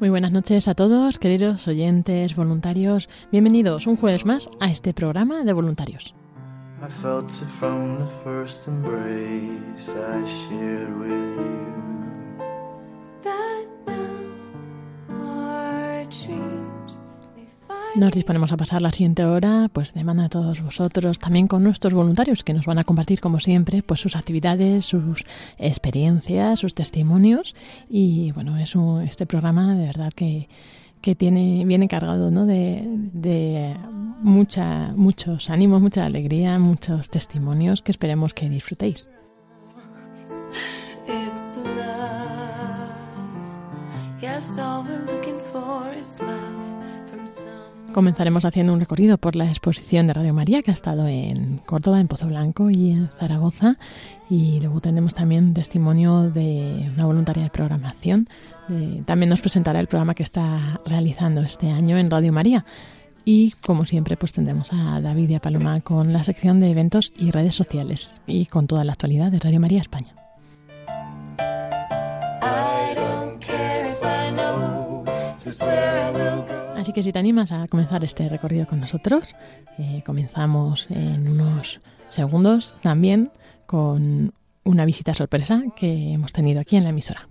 Muy buenas noches a todos, queridos oyentes, voluntarios. Bienvenidos un jueves más a este programa de voluntarios. I Nos disponemos a pasar la siguiente hora, pues de mano a todos vosotros, también con nuestros voluntarios que nos van a compartir, como siempre, pues sus actividades, sus experiencias, sus testimonios. Y bueno, es un- este programa de verdad que, que tiene, viene cargado ¿no? de, de mucha, muchos ánimos, mucha alegría, muchos testimonios que esperemos que disfrutéis. It's Comenzaremos haciendo un recorrido por la exposición de Radio María que ha estado en Córdoba, en Pozo Blanco y en Zaragoza. Y luego tendremos también testimonio de una voluntaria de programación. También nos presentará el programa que está realizando este año en Radio María. Y como siempre, pues tendremos a David y a Paloma con la sección de eventos y redes sociales y con toda la actualidad de Radio María España. I don't care if I know. Así que si te animas a comenzar este recorrido con nosotros, eh, comenzamos en unos segundos también con una visita sorpresa que hemos tenido aquí en la emisora.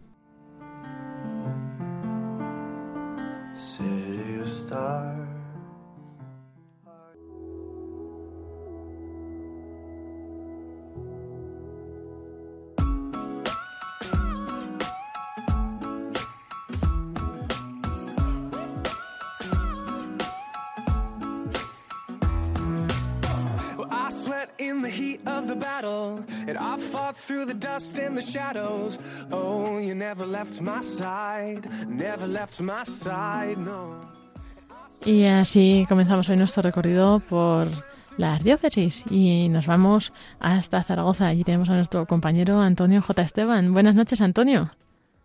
In the heat of the battle, and I fought through the dust and the shadows. Oh, you never left my side, never left my side, no. Y así comenzamos hoy nuestro recorrido por las diócesis y nos vamos hasta Zaragoza. Allí tenemos a nuestro compañero Antonio J. Esteban. Buenas noches, Antonio.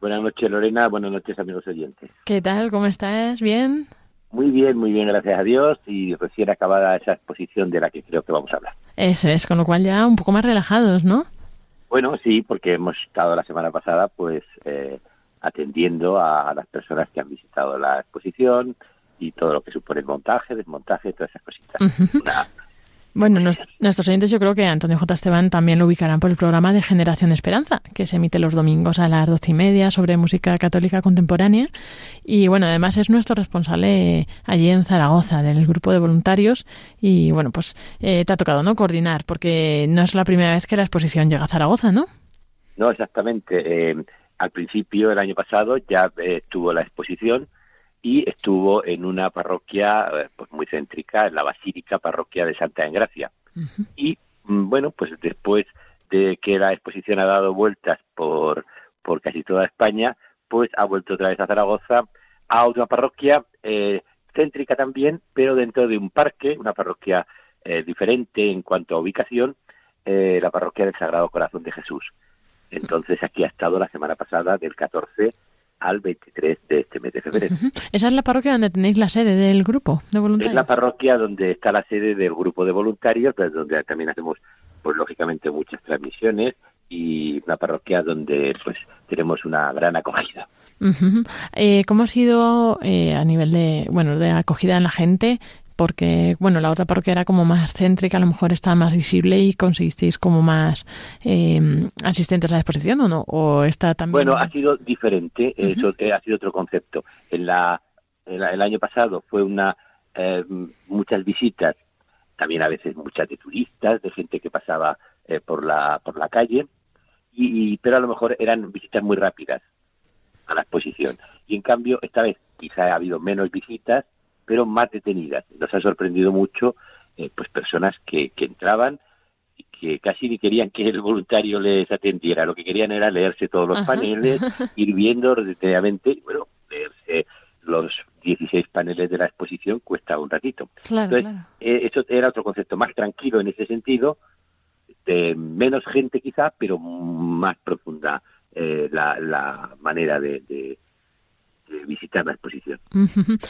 Buenas noches, Lorena. Buenas noches, amigos oyentes. ¿Qué tal? ¿Cómo estás? ¿Bien? Muy bien, muy bien, gracias a Dios. Y recién acabada esa exposición de la que creo que vamos a hablar. Eso es, con lo cual ya un poco más relajados, ¿no? Bueno, sí, porque hemos estado la semana pasada, pues, eh, atendiendo a, las personas que han visitado la exposición y todo lo que supone el montaje, desmontaje, todas esas cositas. Una- Bueno, nuestros oyentes yo creo que Antonio J. Esteban también lo ubicarán por el programa de Generación Esperanza, que se emite los domingos a las doce y media sobre música católica contemporánea. Y bueno, además es nuestro responsable allí en Zaragoza, del grupo de voluntarios. Y bueno, pues eh, te ha tocado, ¿no? Coordinar, porque no es la primera vez que la exposición llega a Zaragoza, ¿no? No, exactamente. Eh, al principio, el año pasado, ya eh, estuvo la exposición y estuvo en una parroquia eh, pues muy céntrica, en la Basílica Parroquia de Santa Engracia. Y mm, bueno, pues después de que la exposición ha dado vueltas por, por casi toda España, pues ha vuelto otra vez a Zaragoza, a otra parroquia eh, céntrica también, pero dentro de un parque, una parroquia eh, diferente en cuanto a ubicación, eh, la parroquia del Sagrado Corazón de Jesús. Entonces aquí ha estado la semana pasada del 14 al 23 de este mes de febrero. Ujú. Esa es la parroquia donde tenéis la sede del grupo de Es voluntarios. la parroquia donde está la sede del grupo de voluntarios, pues, donde también hacemos, pues lógicamente, muchas transmisiones y una parroquia donde pues tenemos una gran acogida. Ujú. Eh, ¿Cómo ha sido eh, a nivel de, bueno, de acogida en la gente? Porque, bueno, la otra parroquia era como más céntrica, a lo mejor estaba más visible y conseguisteis como más eh, asistentes a la exposición, ¿o no? ¿O está también...? Bueno, ha sido diferente, eso eh, ha sido otro concepto. En la, en la- el año pasado fue una eh, muchas visitas, también a veces muchas de turistas, de gente que pasaba eh, por la por la calle, y, pero a lo mejor eran visitas muy rápidas a la exposición. Y en cambio, esta vez quizá ha habido menos visitas, pero más detenidas. Nos ha sorprendido mucho eh, pues personas que, que entraban y que casi ni querían que el voluntario les atendiera, lo que querían era leerse todos los paneles, ir viendo detenidamente, y bueno, leerse los 16 paneles de la exposición cuesta un ratito. Entonces, eh, eso era otro concepto más tranquilo en ese sentido, de menos gente quizá, pero más profunda eh, la, la, manera de, de, visitar la exposición.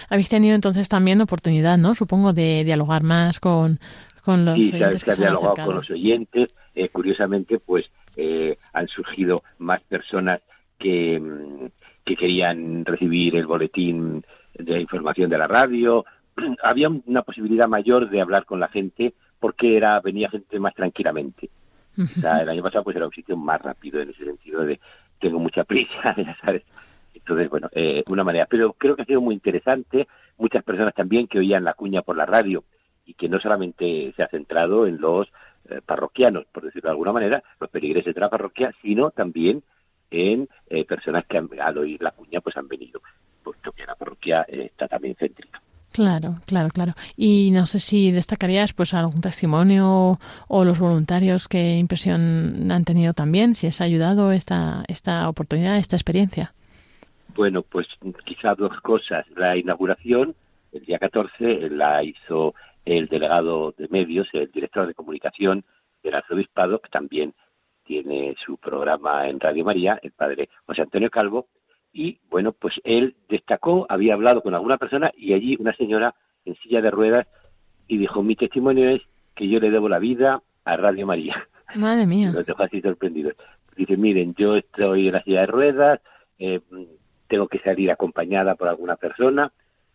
Habéis tenido entonces también oportunidad, ¿no? Supongo, de dialogar más con, con los sí, oyentes. ha, dialogado con los oyentes. Eh, curiosamente, pues eh, han surgido más personas que, mm, que querían recibir el boletín de información de la radio. Había una posibilidad mayor de hablar con la gente porque era venía gente más tranquilamente. O sea, el año pasado pues era un sitio más rápido en ese sentido de tengo mucha prisa, ya sabes. Entonces, bueno, eh, una manera. Pero creo que ha sido muy interesante. Muchas personas también que oían la cuña por la radio y que no solamente se ha centrado en los eh, parroquianos, por decirlo de alguna manera, los peligreses de la parroquia, sino también en eh, personas que al oír la cuña pues han venido, puesto que la parroquia está también céntrica. Claro, claro, claro. Y no sé si destacarías pues algún testimonio o los voluntarios qué impresión han tenido también, si es ayudado esta esta oportunidad, esta experiencia. Bueno, pues quizá dos cosas. La inauguración, el día 14, la hizo el delegado de medios, el director de comunicación del arzobispado, que también tiene su programa en Radio María, el padre José Antonio Calvo, y bueno, pues él destacó, había hablado con alguna persona y allí una señora en silla de ruedas y dijo, mi testimonio es que yo le debo la vida a Radio María. Madre mía. Los dejó así sorprendidos. Dice, miren, yo estoy en la silla de ruedas, eh, tengo que salir acompañada por alguna persona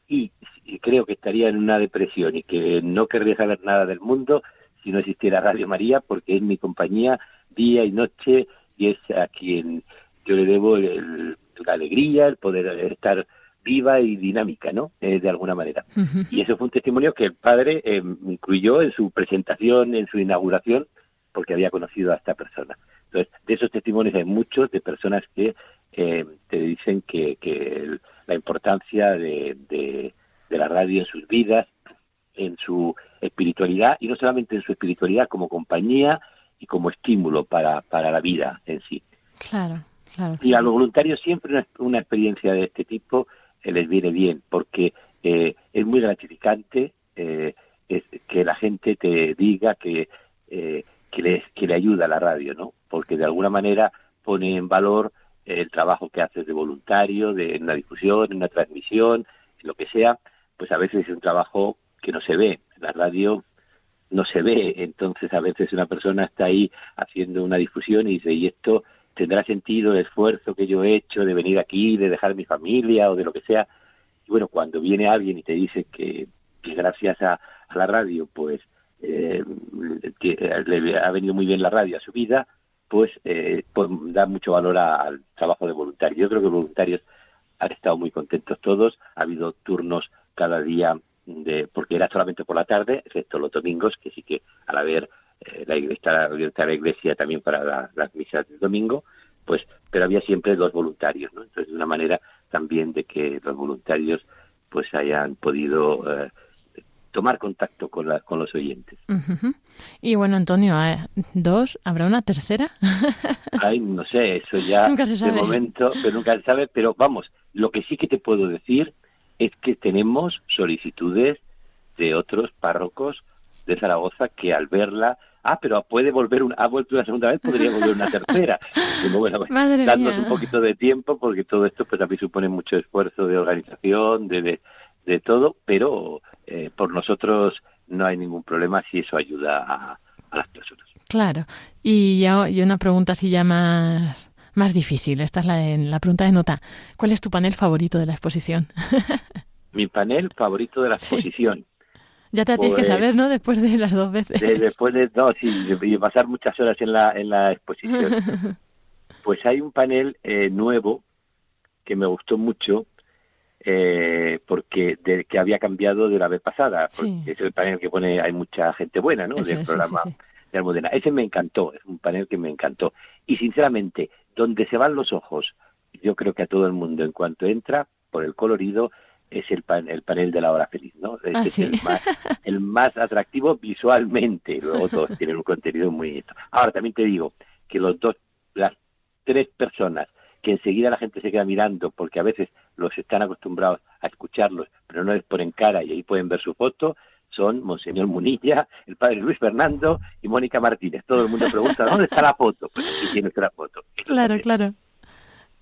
y, y, creo que estaría en una depresión y que no querría saber nada del mundo si no existiera Radio María porque es mi compañía día y noche y es a quien yo le debo el, la alegría, el poder estar viva y dinámica, ¿no? Eh, de alguna manera. Y eso fue un testimonio que el padre eh, incluyó en su presentación, en su inauguración, porque había conocido a esta persona. Entonces, de esos testimonios hay muchos de personas que eh, te dicen que, que la importancia de, de, de la radio en sus vidas, en su espiritualidad, y no solamente en su espiritualidad, como compañía y como estímulo para, para la vida en sí. Claro. Claro, Y a los voluntarios siempre una, una experiencia de este tipo eh, les viene bien, porque eh, es muy gratificante eh, es que la gente te diga que, eh, que, le, que le ayuda a la radio, ¿no? Porque de alguna manera pone en valor el trabajo que haces de voluntario, de en una difusión, en una transmisión, en lo que sea, pues a veces es un trabajo que no se ve. La radio no se ve, entonces a veces una persona está ahí haciendo una difusión y dice, y esto tendrá sentido el esfuerzo que yo he hecho de venir aquí, de dejar mi familia o de lo que sea. Y bueno, cuando viene alguien y te dice que, que gracias a, a, la radio, pues, eh, le ha venido muy bien la radio a su vida, pues, eh, pues da mucho valor al trabajo de voluntarios. Yo creo que voluntarios han estado muy contentos todos. Ha habido turnos cada día de, porque era solamente por la tarde, excepto los domingos, que sí que al haber eh, la iglesia, abierta la iglesia también para la, las misas del domingo, pues, pero había siempre dos voluntarios, ¿no? Entonces, de una manera también de que los voluntarios pues hayan podido eh, tomar contacto con, la, con los oyentes. Uh -huh. Y bueno, Antonio. ¿dos? ¿Habrá una tercera? Ay, no sé, eso ya nunca se sabe. de momento, pero nunca se sabe, pero vamos, lo que sí que te puedo decir es que tenemos solicitudes de otros párrocos de Zaragoza que al verla ah, pero puede volver, una, ha vuelto una segunda vez, podría volver una tercera. Bueno, Madre dándonos mía. un poquito de tiempo, porque todo esto pues también supone mucho esfuerzo de organización, de, de, de todo, pero eh, por nosotros no hay ningún problema si eso ayuda a, a las personas. Claro. Y ya y una pregunta así ya más más difícil. Esta es la, la pregunta de nota. ¿Cuál es tu panel favorito de la exposición? Mi panel favorito de la exposición. Sí. Ya te tienes pues, que saber, ¿no? Después de las dos veces. De, después de, no, sí, y pasar muchas horas en la, en la exposición. pues hay un panel eh, nuevo que me gustó mucho, eh, porque de, que había cambiado de la vez pasada, Sí. porque es el panel que pone, hay mucha gente buena, ¿no? Eso del es, programa sí, sí. de Almudena. Ese me encantó, es un panel que me encantó. Y sinceramente, donde se van los ojos, yo creo que a todo el mundo en cuanto entra, por el colorido, es el, pan- el panel de la hora feliz, ¿no? Ah, es el, más, el más atractivo visualmente. Luego todos tienen un contenido muy... Ahora, también te digo que los dos, las tres personas que enseguida la gente se queda mirando porque a veces los están acostumbrados a escucharlos, pero no les ponen cara y ahí pueden ver su foto, son Monseñor Munilla, el padre Luis Fernando y Mónica Martínez. Todo el mundo pregunta, ¿dónde está la foto? Pues aquí tiene la foto. Claro, claro.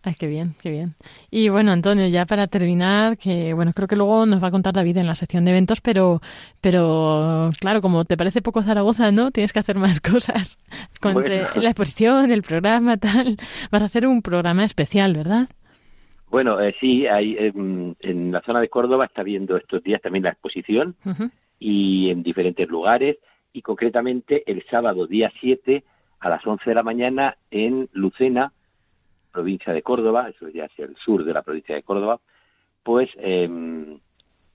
Ay, qué bien, qué bien. Y bueno, Antonio, ya para terminar, que bueno, creo que luego nos va a contar David en la sección de eventos, pero, pero claro, como te parece poco Zaragoza, ¿no? Tienes que hacer más cosas. Con Bueno. la exposición, el programa, tal. Vas a hacer un programa especial, ¿verdad? Bueno, eh, sí, hay, em, en la zona de Córdoba está viendo estos días también la exposición y en diferentes lugares y concretamente el sábado día 7 a las 11 de la mañana en Lucena, provincia de Córdoba, eso ya hacia el sur de la provincia de Córdoba, pues em,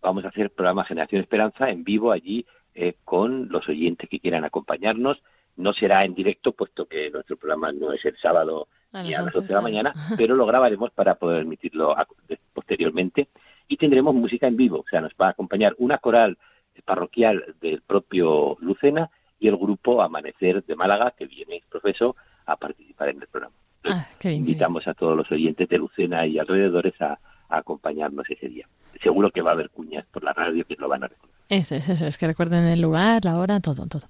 vamos a hacer programa Generación Esperanza en vivo allí eh, con los oyentes que quieran acompañarnos. No será en directo, puesto que nuestro programa no es el sábado A las a las 11, 11 de la mañana, pero lo grabaremos para poder emitirlo a- posteriormente. Y tendremos música en vivo, o sea, nos va a acompañar una coral parroquial del propio Lucena y el grupo Amanecer de Málaga, que viene, profesor, a participar en el programa. Ah, qué bien. Invitamos a todos los oyentes de Lucena y alrededores a, a acompañarnos ese día. Seguro que va a haber cuñas por la radio que lo van a recordar. Eso es, eso es, que recuerden el lugar, la hora, todo, todo.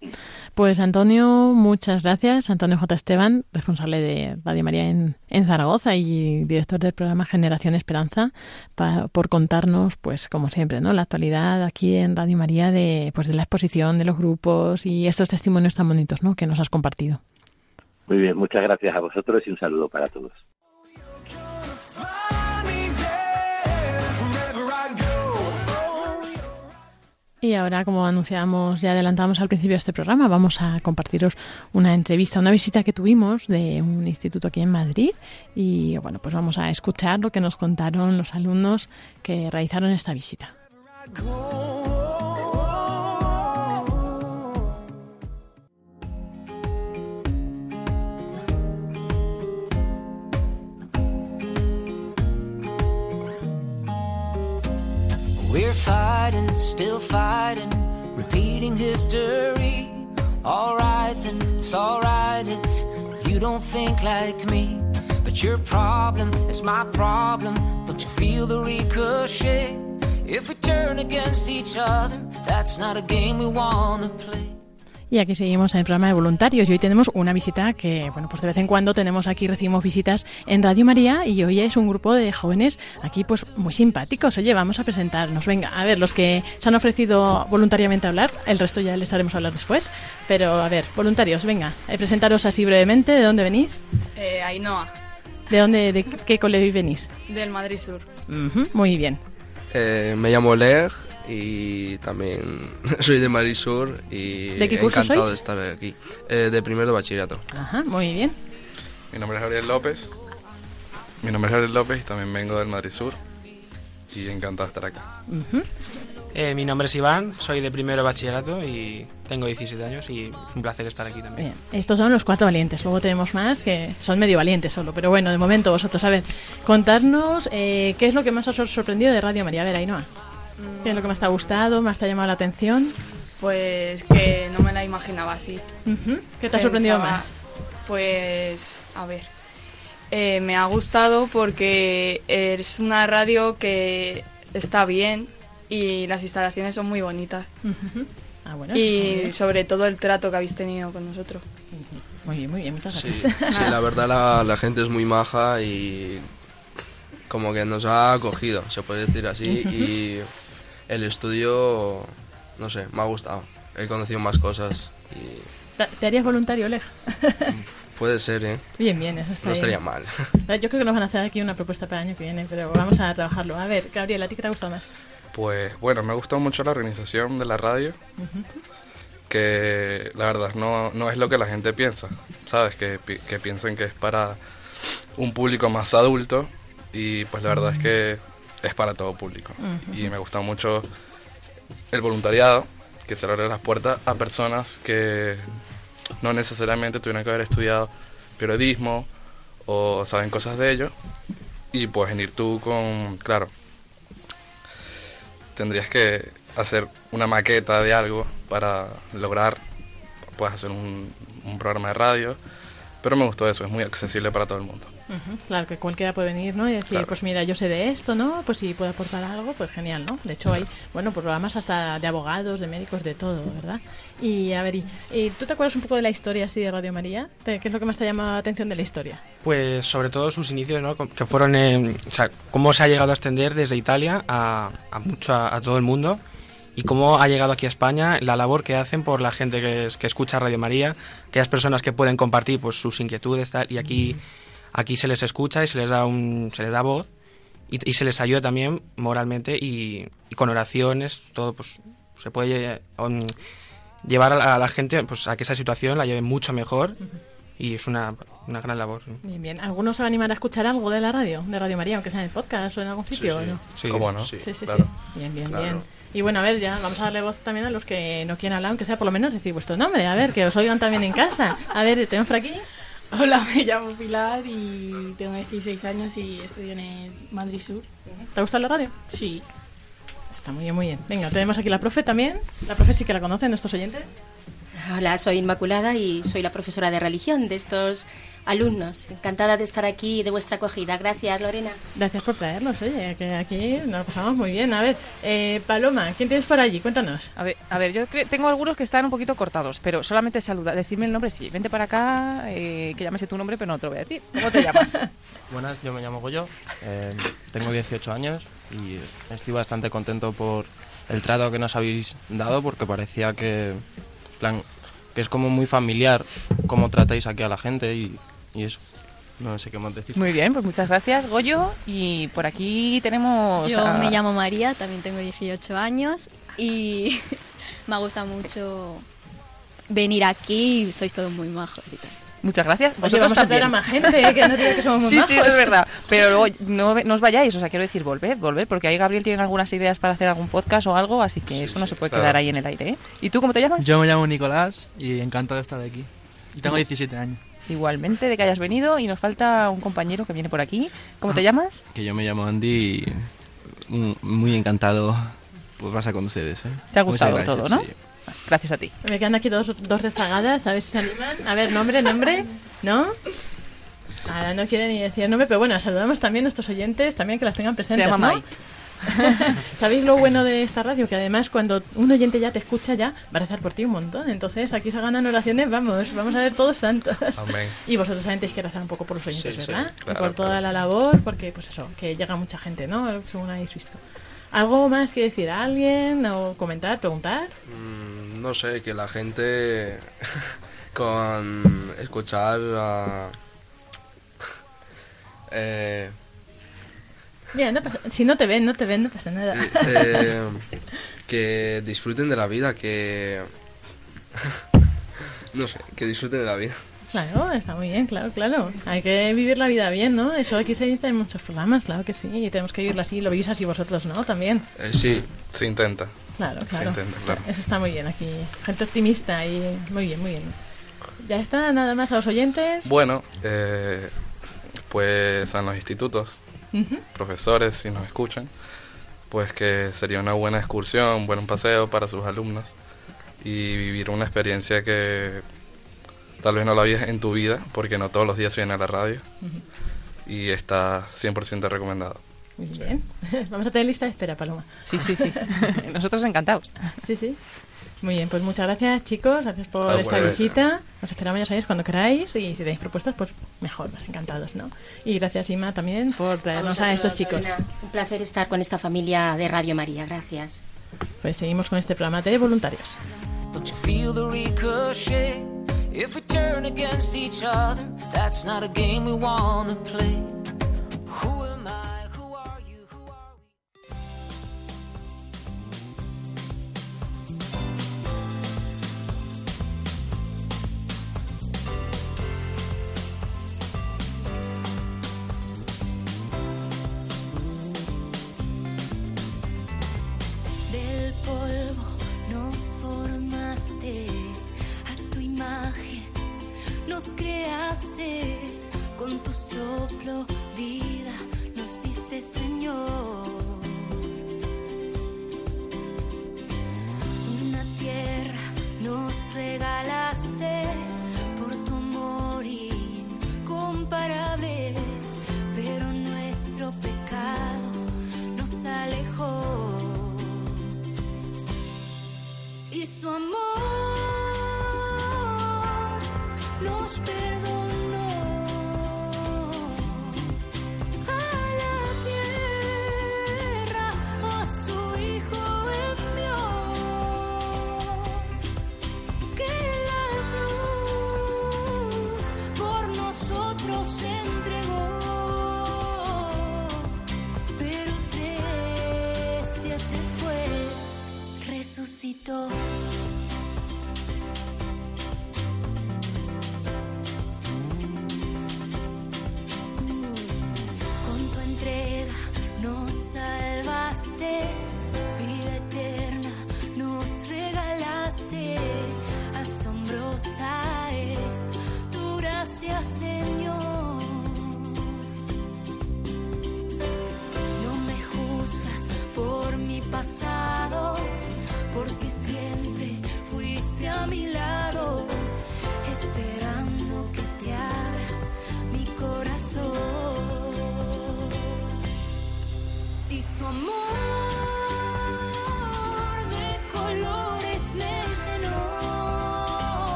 Pues Antonio, muchas gracias. Antonio J. Esteban, responsable de Radio María en, en Zaragoza y director del programa Generación Esperanza, pa- por contarnos, pues como siempre, ¿no? La actualidad aquí en Radio María de, pues, de la exposición, de los grupos y estos testimonios tan bonitos, ¿no? Que nos has compartido. Muy bien, muchas gracias a vosotros y un saludo para todos. Y ahora, como anunciamos y adelantamos al principio de este programa, vamos a compartiros una entrevista, una visita que tuvimos de un instituto aquí en Madrid. Y bueno, pues vamos a escuchar lo que nos contaron los alumnos que realizaron esta visita. Fighting, still fighting, repeating history. Alright then, it's alright if you don't think like me. But your problem is my problem. Don't you feel the ricochet? If we turn against each other, that's not a game we wanna play. Y aquí seguimos en el programa de voluntarios y hoy tenemos una visita que, bueno, pues de vez en cuando tenemos aquí, recibimos visitas en Radio María y hoy es un grupo de jóvenes aquí pues muy simpáticos. Oye, vamos a presentarnos. Venga, a ver, los que se han ofrecido voluntariamente a hablar, el resto ya les haremos hablar después. Pero a ver, voluntarios, venga, eh, presentaros así brevemente, ¿de dónde venís? Eh, Ainhoa, ¿De dónde, de qué colegio venís? del Madrid Sur. Muy bien. Eh, me llamo Leg y también soy de Madrid Sur y ¿De qué curso encantado sois? de estar aquí. Eh, de primero de bachillerato. Ajá, muy bien. Mi nombre es Gabriel López. Mi nombre es Gabriel López y también vengo del Madrid Sur. Y encantado de estar acá. Eh, mi nombre es Iván, soy de primero de bachillerato y tengo 17 años y es un placer estar aquí también. Bien, estos son los cuatro valientes. Luego tenemos más que son medio valientes solo. Pero bueno, de momento vosotros, a ver, contarnos eh, qué es lo que más os ha sorprendido de Radio María. A ver, Ainhoa. ¿Qué es lo que más te ha gustado, más te ha llamado la atención? Pues que no me la imaginaba así. ¿Qué te ha sorprendido más? Pues, a ver. eh, me ha gustado porque es una radio que está bien y las instalaciones son muy bonitas. Ah, bueno, Y sobre todo el trato que habéis tenido con nosotros. Muy bien, muy bien, muchas Sí, gracias. sí, la verdad la, la gente es muy maja y como que nos ha acogido, se puede decir así. Y el estudio, no sé, me ha gustado. He conocido más cosas y ¿Te- ¿Te harías voluntario, Oleg? puede ser, ¿eh? Bien, bien, eso está No bien. estaría mal. Yo creo que nos van a hacer aquí una propuesta para el año que viene, pero vamos a trabajarlo. A ver, Gabriel, ¿a ti qué te ha gustado más? Pues bueno, me ha gustado mucho la organización de la radio. Que la verdad no, no es lo que la gente piensa. ¿Sabes? Que, pi- que piensen que es para un público más adulto. Y pues la verdad es que es para todo público. Y me gusta mucho el voluntariado, que se abre las puertas a personas que no necesariamente tuvieran que haber estudiado periodismo o saben cosas de ello. Y puedes venir tú con, claro, tendrías que hacer una maqueta de algo para lograr, puedes hacer un programa de radio, pero me gustó eso, es muy accesible para todo el mundo. Ujú, Claro, que cualquiera puede venir, ¿no? Y decir, Claro. pues mira, yo sé de esto, ¿no? Pues si puedo aportar algo, pues genial, ¿no? De hecho hay, bueno, programas hasta de abogados, de médicos, de todo, ¿verdad? Y a ver, y, y ¿tú te acuerdas un poco de la historia así de Radio María? ¿Te- ¿Qué es lo que más te ha llamado la atención de la historia? Pues sobre todo sus inicios, ¿no? Que fueron, en- o sea, cómo se ha llegado a extender desde Italia a, a mucho, a, a todo el mundo y cómo ha llegado aquí a España, la labor que hacen por la gente que, es- que escucha Radio María, aquellas personas que pueden compartir pues sus inquietudes tal, y aquí, aquí se les escucha y se les da un, se les da voz y, y se les ayuda también moralmente y, y con oraciones, todo pues se puede um, llevar a la, a la gente pues a que esa situación la lleve mucho mejor y es una, una gran labor. Bien, bien. ¿Alguno se va a animar a escuchar algo de la radio, de Radio María, aunque sea en el podcast o en algún sitio? sí. o no? Sí, ¿Cómo no? sí. Sí, sí, Claro. sí. Bien, bien, Claro. bien. Y bueno, a ver, ya vamos a darle voz también a los que no quieren hablar, aunque sea por lo menos decir vuestro nombre, a ver, que os oigan también en casa. A ver, tenemos por aquí. Hola, me llamo Pilar y tengo 16 años y estudio en el Madrid Sur. ¿Te gusta la radio? Sí. Está muy bien, muy bien. Venga, tenemos aquí la profe también. La profe sí que la conocen nuestros oyentes. Hola, soy Inmaculada y soy la profesora de religión de estos alumnos. Encantada de estar aquí y de vuestra acogida. Gracias, Lorena. Gracias por traerlos, oye, que aquí nos lo pasamos muy bien. A ver, eh, Paloma, ¿quién tienes por allí? Cuéntanos. A ver, a ver, yo tengo algunos que están un poquito cortados, pero solamente saluda, decirme el nombre, sí. Vente para acá, eh, que llámese tu nombre, pero no te lo voy a decir. ¿Cómo te llamas? Buenas, yo me llamo Goyo, eh, tengo 18 años y estoy bastante contento por el trato que nos habéis dado porque parecía que, plan, que es como muy familiar cómo tratáis aquí a la gente y, y eso. No sé qué más decir. Muy bien, pues muchas gracias, Goyo. Y por aquí tenemos. Yo a- me llamo María, también tengo 18 años y me gusta mucho venir aquí y sois todos muy majos y tal. Muchas gracias. Oye, Vosotros vamos a traer también. a más gente, ¿eh? que no que somos muy Sí, sí, eso majos. es verdad. Pero luego no, no os vayáis, o sea, quiero decir, volved, volved, porque ahí Gabriel tiene algunas ideas para hacer algún podcast o algo, así que eso no se puede claro. quedar ahí en el aire. ¿eh? ¿Y tú cómo te llamas? Yo me llamo Nicolás y encantado de estar aquí. Y tengo 17 años. Igualmente, de que hayas venido y nos falta un compañero que viene por aquí. ¿Cómo te llamas? Que yo me llamo Andy y muy encantado pues pasar con ustedes. ¿eh? Te ha gustado gracias, todo, ¿no? sí. Gracias a ti. Me quedan aquí dos, dos rezagadas, a ver si se animan. A ver, nombre, nombre, ¿no? Ahora no quieren ni decir nombre, pero bueno, saludamos también a nuestros oyentes, también que las tengan presentes, llama ¿no? Mai. ¿Sabéis lo bueno de esta radio? Que además cuando un oyente ya te escucha ya, va a rezar por ti un montón. Entonces aquí se ganan oraciones, vamos, vamos a ver todos santos. Amén. Y vosotros también tenéis que rezar un poco por los oyentes, Sí, sí, ¿verdad? claro, y por toda claro. la labor, porque pues eso, que llega mucha gente, ¿no? Según habéis visto. ¿Algo más que decir a alguien o comentar, preguntar? Mm, no sé, que la gente con escuchar a... eh, Bien, no pasa- si no te ven, no te ven, no pasa nada. eh, que disfruten de la vida, que... no sé, que disfruten de la vida. Claro, está muy bien, claro, claro. Hay que vivir la vida bien, ¿no? Eso aquí se dice en muchos programas, claro que sí. Y tenemos que vivirla así, lo vivís así vosotros, ¿no? También. Eh, sí. Se intenta. Claro, Se claro. intenta, claro. Eso está muy bien aquí. Gente optimista y muy bien, muy bien. Ya está, nada más a los oyentes. Bueno, eh, pues a los institutos, Ujú. profesores, si nos escuchan, pues que sería una buena excursión, un buen paseo para sus alumnos y vivir una experiencia que tal vez no la vives en tu vida, porque no todos los días se viene a la radio y está 100% recomendado. Muy bien. Vamos a tener lista de espera, Paloma. Sí, sí, sí. Nosotros encantados. Sí, sí. Muy bien, pues muchas gracias chicos, gracias por esta visita. Os esperamos, ya sabéis, cuando queráis y si tenéis propuestas, pues mejor, más encantados, ¿no? Y gracias Ima también por traernos a, estos chicos. Un placer estar con esta familia de Radio María. Gracias. Pues seguimos con este programa de voluntarios. Creaste. Con tu soplo vida nos diste Señor. Una tierra nos regalaste por tu amor incomparable pero nuestro pecado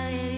de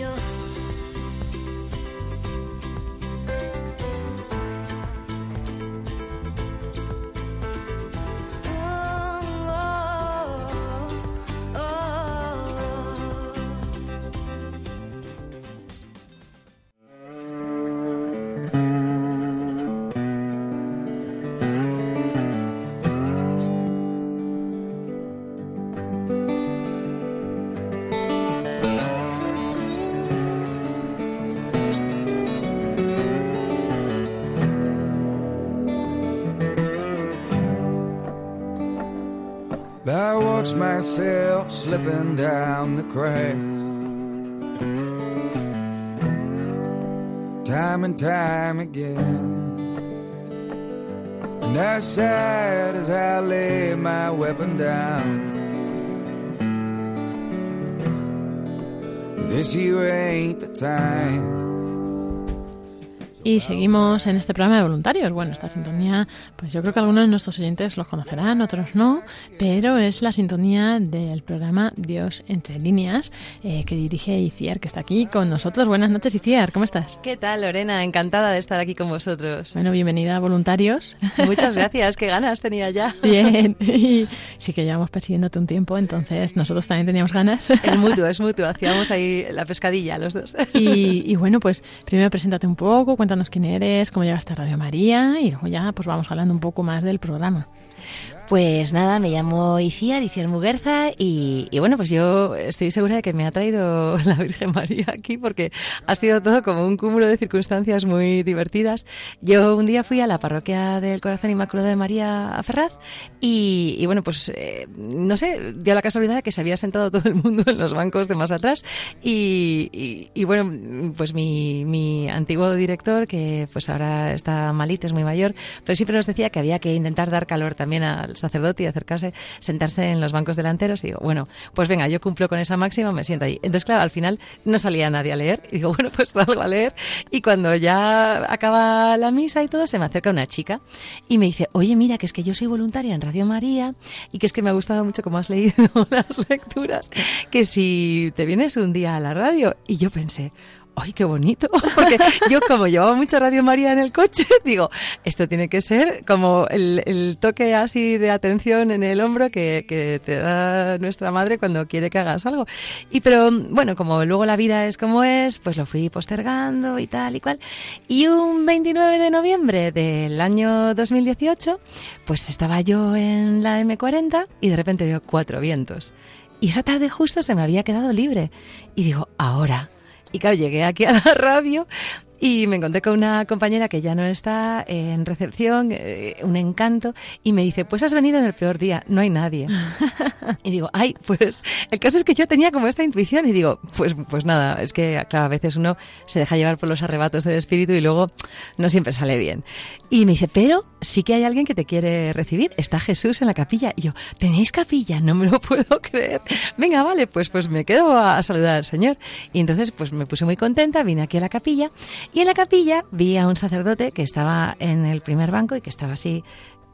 I myself slipping down the cracks. Time and time again. And as sad as I lay my weapon down. This here ain't the time. Y seguimos en este programa de voluntarios. Bueno, esta sintonía, pues yo creo que algunos de nuestros oyentes los conocerán, otros no, pero es la sintonía del programa Dios entre líneas eh, que dirige Iciar, que está aquí con nosotros. Buenas noches, Iciar, ¿cómo estás? ¿Qué tal, Lorena? Encantada de estar aquí con vosotros. Bueno, bienvenida a Voluntarios. Muchas gracias, qué ganas tenía ya. Bien, y sí que llevamos persiguiéndote un tiempo, entonces nosotros también teníamos ganas. Es mutuo, es mutuo. Hacíamos ahí la pescadilla los dos. Y, y bueno, pues primero preséntate un poco, cuéntanos quién eres, cómo llegaste a Radio María y luego ya pues vamos hablando un poco más del programa. Pues nada, me llamo Iciar, Iciar Muguerza, y, bueno, pues yo estoy segura de que me ha traído la Virgen María aquí porque ha sido todo como un cúmulo de circunstancias muy divertidas. Yo un día fui a la parroquia del Corazón Inmaculado de María a Ferraz y, bueno, pues eh, no sé, dio la casualidad de que se había sentado todo el mundo en los bancos de más atrás y, bueno, pues mi, mi antiguo director, que pues ahora está malito, es muy mayor, pero siempre nos decía que había que intentar dar calor también sacerdote y acercarse, sentarse en los bancos delanteros y digo, bueno, pues venga, yo cumplo con esa máxima, me siento ahí. Entonces, claro, al final no salía nadie a leer y digo, bueno, pues salgo a leer y cuando ya acaba la misa y todo, se me acerca una chica y me dice, oye, mira, que es que yo soy voluntaria en Radio María y que es que me ha gustado mucho como has leído las lecturas, que si te vienes un día a la radio y yo pensé, ¡ay, qué bonito! Porque yo como llevaba mucho Radio María en el coche, digo, esto tiene que ser como el, el toque así de atención en el hombro que, que, te da nuestra madre cuando quiere que hagas algo. Y pero, bueno, como luego la vida es como es, pues lo fui postergando y tal y cual. Y un 29 de noviembre del año 2018, pues estaba yo en la M40 y de repente veo cuatro vientos. Y esa tarde justo se me había quedado libre. Y digo, ahora. Y claro, llegué aquí a la radio y me encontré con una compañera que ya no está en recepción, eh, un encanto, y me dice, pues has venido en el peor día, no hay nadie. y digo, ay, pues el caso es que yo tenía como esta intuición y digo, pues, pues nada, es que claro, a veces uno se deja llevar por los arrebatos del espíritu y luego no siempre sale bien. Y me dice, pero sí que hay alguien que te quiere recibir, está Jesús en la capilla. Y yo, ¿tenéis capilla? No me lo puedo creer. Venga, vale, pues, pues me quedo a, saludar al Señor. Y entonces pues me puse muy contenta, vine aquí a la capilla y en la capilla vi a un sacerdote que estaba en el primer banco y que estaba así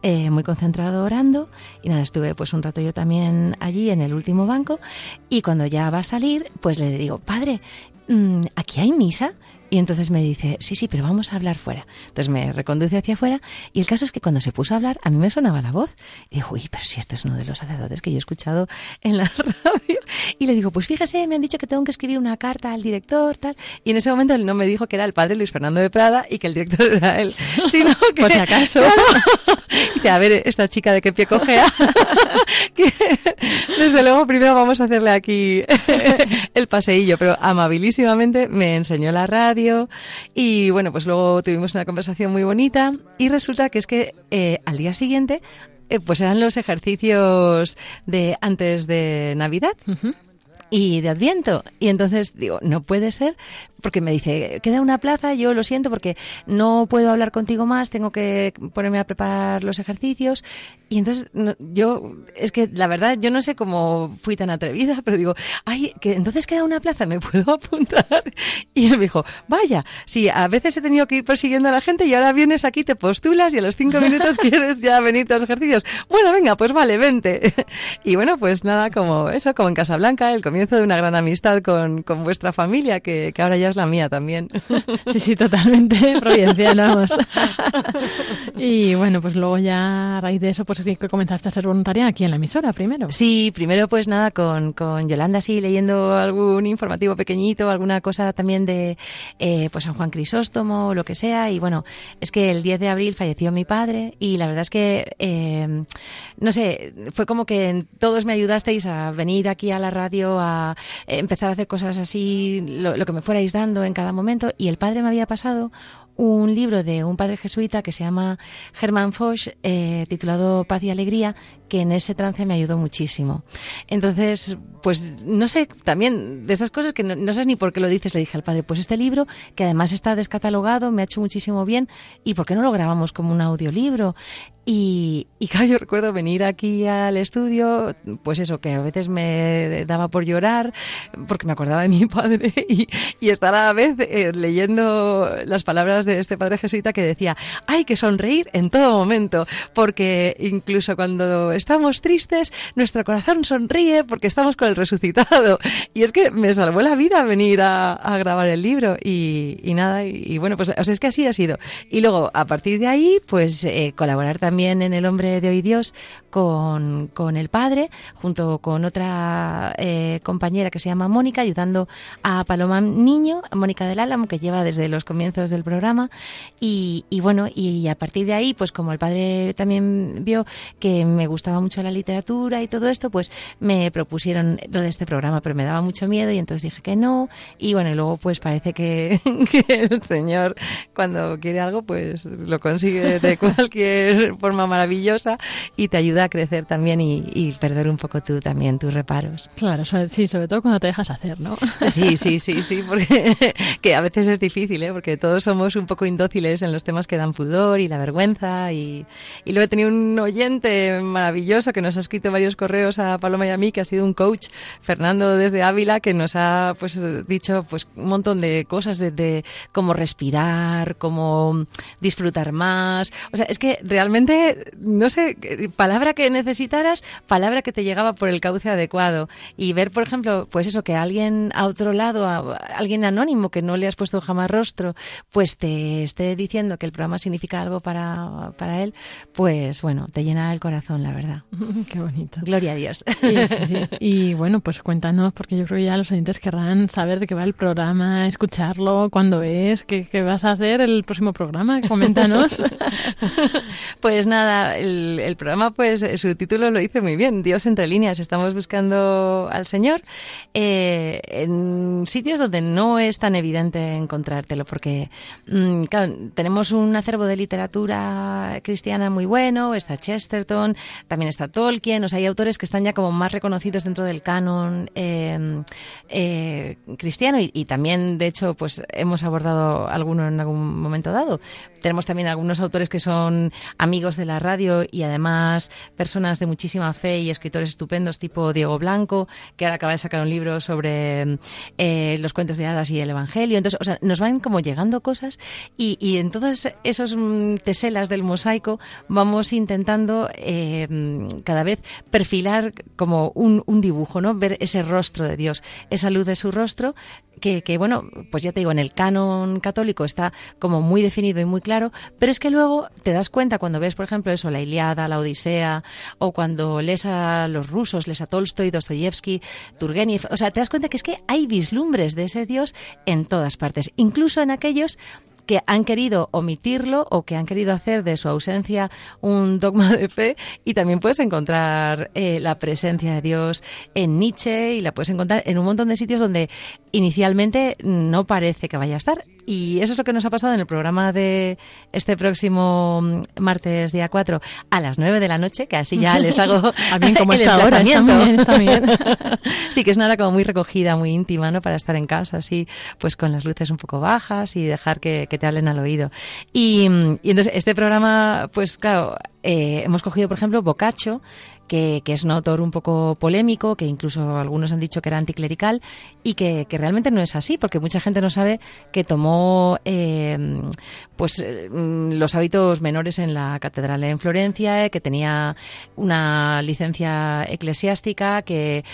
eh, muy concentrado orando y nada, estuve pues un rato yo también allí en el último banco y cuando ya va a salir pues le digo, padre, mm, ¿aquí hay misa? Y entonces me dice, sí, sí, pero vamos a hablar fuera. Entonces me reconduce hacia afuera y el caso es que cuando se puso a hablar a mí me sonaba la voz. Y digo, uy, pero si este es uno de los sacerdotes que yo he escuchado en la radio. Y le digo, pues fíjese, me han dicho que tengo que escribir una carta al director, tal. Y en ese momento él no me dijo que era el padre Luis Fernando de Prada y que el director era él, sino que... Por si acaso. Dice, a ver, esta chica de qué pie cojea. que, desde luego, primero vamos a hacerle aquí el paseillo, pero amabilísimamente me enseñó la radio y bueno, pues luego tuvimos una conversación muy bonita y resulta que es que eh, al día siguiente eh, pues eran los ejercicios de antes de Navidad. Y de Adviento. Y entonces digo, no puede ser, porque me dice, queda una plaza, yo lo siento porque no puedo hablar contigo más, tengo que ponerme a preparar los ejercicios. Y entonces no, yo, es que la verdad, yo no sé cómo fui tan atrevida, pero digo, ay, que entonces queda una plaza, ¿me puedo apuntar? Y él me dijo, vaya, sí, a veces he tenido que ir persiguiendo a la gente y ahora vienes aquí, te postulas y a los cinco minutos quieres ya venirte a los ejercicios. Bueno, venga, pues vale, vente. Y bueno, pues nada, como eso, como en Casablanca, el comienzo de una gran amistad con, con vuestra familia, que, que ahora ya es la mía también. Sí, sí, totalmente providencial, vamos. Y bueno, pues luego ya a raíz de eso, pues que comenzaste a ser voluntaria aquí en la emisora primero. Sí, primero pues nada, con, con Yolanda sí, leyendo algún informativo pequeñito, alguna cosa también de eh, pues San Juan Crisóstomo o lo que sea. Y bueno, es que el 10 de abril falleció mi padre y la verdad es que, eh, no sé, fue como que todos me ayudasteis a venir aquí a la radio, a empezar a hacer cosas así, lo, lo que me fuerais dando en cada momento. Y el padre me había pasado un libro de un padre jesuita que se llama Germán Foch, eh, titulado Paz y Alegría, que en ese trance me ayudó muchísimo. Entonces, pues no sé, también de estas cosas que no, no, sabes ni por qué lo dices, le dije al padre, pues este libro, que además está descatalogado, me ha hecho muchísimo bien, ¿y por qué no lo grabamos como un audiolibro? Y, y claro, yo recuerdo venir aquí al estudio, pues eso, que a veces me daba por llorar, porque me acordaba de mi padre, y, y estar a la vez eh, leyendo las palabras de este padre jesuita que decía, hay que sonreír en todo momento, porque incluso cuando estamos tristes, nuestro corazón sonríe porque estamos con el resucitado. Y es que me salvó la vida venir a, grabar el libro, y, nada, y, y, bueno, pues o sea, es que así ha sido. Y luego, a partir de ahí, pues eh, colaborar también en El hombre de hoy Dios con, con el padre, junto con otra eh, compañera que se llama Mónica, ayudando a Paloma Niño, Mónica del Álamo, que lleva desde los comienzos del programa. Y, y bueno, y a partir de ahí, pues como el padre también vio que me gustaba mucho la literatura y todo esto, pues me propusieron lo de este programa, pero me daba mucho miedo y entonces dije que no. Y bueno, y luego pues parece que, que el Señor cuando quiere algo, pues lo consigue de cualquier forma maravillosa y te ayuda a crecer también y, y, perder un poco tú también tus reparos. Claro, sí, sobre todo cuando te dejas hacer, ¿no? Sí, sí, sí, sí, porque que a veces es difícil, ¿eh? porque todos somos un poco indóciles en los temas que dan pudor y la vergüenza y, y luego he tenido un oyente maravilloso que nos ha escrito varios correos a Paloma y a mí, que ha sido un coach, Fernando desde Ávila, que nos ha pues dicho pues un montón de cosas de, de cómo respirar, cómo disfrutar más, o sea, es que realmente no sé, palabras hora que necesitaras, palabra que te llegaba por el cauce adecuado. Y ver, por ejemplo, pues eso, que alguien a otro lado, a- alguien anónimo que no le has puesto jamás rostro, pues te esté diciendo que el programa significa algo para, para él, pues bueno, te llena el corazón, la verdad. Qué bonito. Gloria a Dios. Sí, sí, sí. Y bueno, pues cuéntanos, porque yo creo que ya los oyentes querrán saber de qué va el programa, escucharlo, cuándo es, qué, qué vas a hacer el próximo programa. Coméntanos. Pues nada, el, el programa, pues su título lo dice muy bien, Dios entre líneas. Estamos buscando al Señor eh, en sitios donde no es tan evidente encontrártelo, porque mm, tenemos un acervo de literatura cristiana muy bueno, está Chesterton, también está Tolkien, o sea, hay autores que están ya como más reconocidos dentro del canon eh, eh, cristiano y, y también, de hecho, pues hemos abordado alguno en algún momento dado. Tenemos también algunos autores que son amigos de la radio y además personas de muchísima fe y escritores estupendos tipo Diego Blanco, que ahora acaba de sacar un libro sobre eh, los cuentos de hadas y el Evangelio. Entonces, o sea, nos van como llegando cosas y, y en todos esos mm, teselas del mosaico vamos intentando mm, cada vez perfilar como un, un dibujo, ¿no? Ver ese rostro de Dios, esa luz de su rostro que, que, bueno, pues ya te digo, en el canon católico está como muy definido y muy claro, pero es que luego te das cuenta cuando ves, por ejemplo, eso, la Iliada, la Odisea, o cuando lees a los rusos, lees a Tolstoy, Dostoyevsky, Turgenev, o sea, te das cuenta que es que hay vislumbres de ese Dios en todas partes, incluso en aquellos que han querido omitirlo o que han querido hacer de su ausencia un dogma de fe y también puedes encontrar eh, la presencia de Dios en Nietzsche y la puedes encontrar en un montón de sitios donde inicialmente no parece que vaya a estar. Y eso es lo que nos ha pasado en el programa de este próximo mm, martes día 4 a las 9 de la noche, que así ya les hago bien, como el está ahora, está emplazamiento. muy bien, está bien. sí, que es una hora como muy recogida, muy íntima, ¿no? Para estar en casa, así, pues con las luces un poco bajas y dejar que, que te hablen al oído. Y, mm, y entonces, este programa, pues claro, eh, hemos cogido, por ejemplo, Boccaccio, que, es un autor un poco polémico, que incluso algunos han dicho que era anticlerical y que, realmente no es así, porque mucha gente no sabe que tomó eh, pues eh, mm, los hábitos menores en la catedral en Florencia, que tenía una licencia eclesiástica, que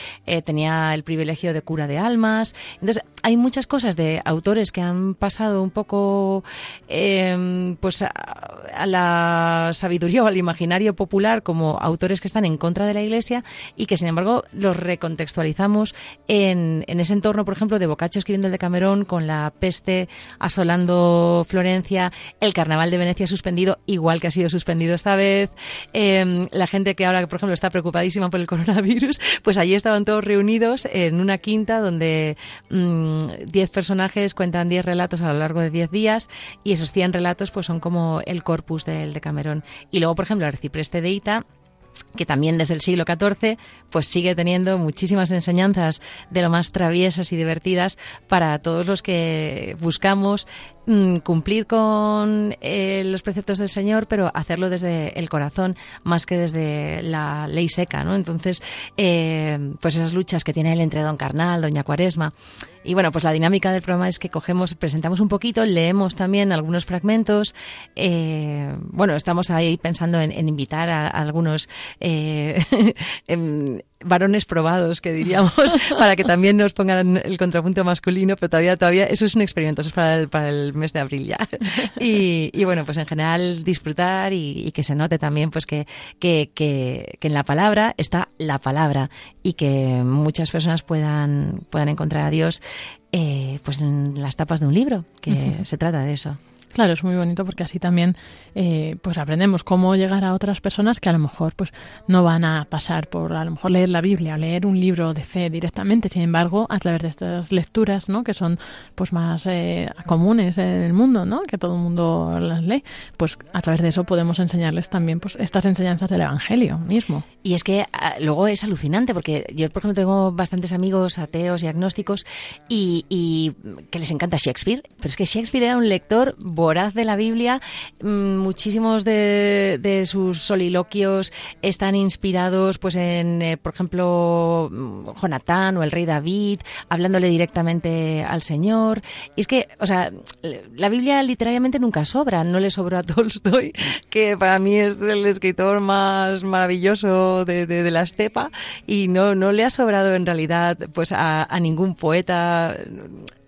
tenía el privilegio de cura de almas. Entonces, hay muchas cosas de autores que han pasado un poco eh, pues a, a la sabiduría o al imaginario popular como autores que están en contra de la Iglesia y que sin embargo los recontextualizamos en, en ese entorno, por ejemplo, de Boccaccio escribiendo el de Camerón con la peste asolando Florencia, el carnaval de Venecia suspendido, igual que ha sido suspendido esta vez, eh, la gente que ahora, por ejemplo, está preocupadísima por el coronavirus, pues allí estaban todos reunidos en una quinta donde mm, 10 personajes cuentan 10 relatos a lo largo de 10 días y esos 100 relatos pues son como el corpus del de Camerón. Y luego, por ejemplo, arcipreste de Ita que también desde el siglo XIV pues sigue teniendo muchísimas enseñanzas de lo más traviesas y divertidas para todos los que buscamos mm, cumplir con eh, los preceptos del Señor, pero hacerlo desde el corazón más que desde la ley seca, ¿no? Entonces, eh, pues esas luchas que tiene él entre Don Carnal, Doña Cuaresma. Y bueno, pues la dinámica del programa es que cogemos, presentamos un poquito, leemos también algunos fragmentos. eh, bueno, estamos ahí pensando en, en invitar a, a algunos eh, em, varones probados, que diríamos, para que también nos pongan el contrapunto masculino, pero todavía, todavía, eso es un experimento, eso es para el, para el mes de abril ya. Y, y bueno, pues en general disfrutar y, y que se note también pues que, que, que, que en la palabra está la palabra y que muchas personas puedan, puedan encontrar a Dios eh, pues en las tapas de un libro, que se trata de eso. Claro, es muy bonito porque así también eh, pues aprendemos cómo llegar a otras personas que a lo mejor pues no van a pasar por a lo mejor leer la Biblia o leer un libro de fe directamente. Sin embargo, a través de estas lecturas, ¿no? que son pues más eh, comunes en el mundo, ¿no? que todo el mundo las lee, pues a través de eso podemos enseñarles también pues estas enseñanzas del Evangelio mismo. Y es que ah, luego es alucinante porque yo, por ejemplo, tengo bastantes amigos ateos y agnósticos y, y que les encanta Shakespeare, pero es que Shakespeare era un lector voraz de la Biblia. Mm, muchísimos de, sus soliloquios están inspirados, pues, en, eh, por ejemplo, mm, Jonatán o el rey David, hablándole directamente al Señor. Y es que, o sea, la Biblia literariamente nunca sobra. No le sobró a Tolstoy, que para mí es el escritor más maravilloso de, la estepa, y no, no le ha sobrado en realidad pues a ningún poeta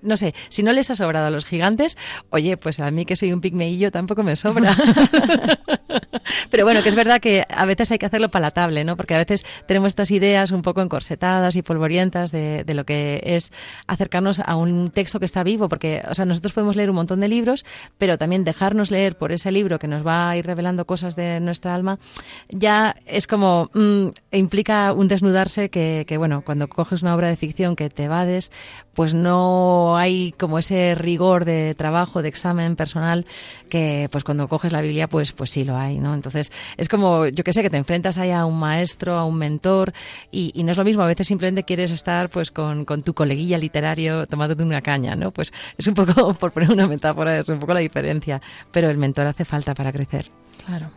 no sé, si no les ha sobrado a los gigantes, oye, pues a mí que soy un pigmeillo tampoco me sobra. Pero bueno, que es verdad que a veces hay que hacerlo palatable, ¿no? Porque a veces tenemos estas ideas un poco encorsetadas y polvorientas de, de lo que es acercarnos a un texto que está vivo, porque, o sea, nosotros podemos leer un montón de libros, pero también dejarnos leer por ese libro que nos va a ir revelando cosas de nuestra alma, ya es como, mm, implica un desnudarse que, que, bueno, cuando coges una obra de ficción que te evades, pues no hay como ese rigor de trabajo, de examen personal, que pues cuando coges la Biblia, pues, pues sí lo Entonces, es como, yo que sé, que te enfrentas ahí a un maestro, a un mentor, y, no es lo mismo, a veces simplemente quieres estar pues con, con tu coleguilla literario tomándote una caña, ¿no? Pues es un poco, por poner una metáfora, es un poco la diferencia, pero el mentor hace falta para crecer. Claro.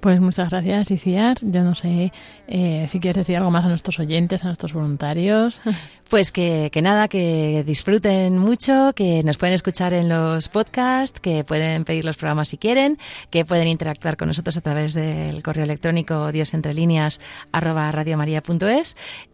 Pues muchas gracias, Iciar. Yo no sé eh, si quieres decir algo más a nuestros oyentes, a nuestros voluntarios. Pues que, que, nada, que disfruten mucho, que nos pueden escuchar en los podcasts, que pueden pedir los programas si quieren, que pueden interactuar con nosotros a través del correo electrónico diosentrelíneas arroba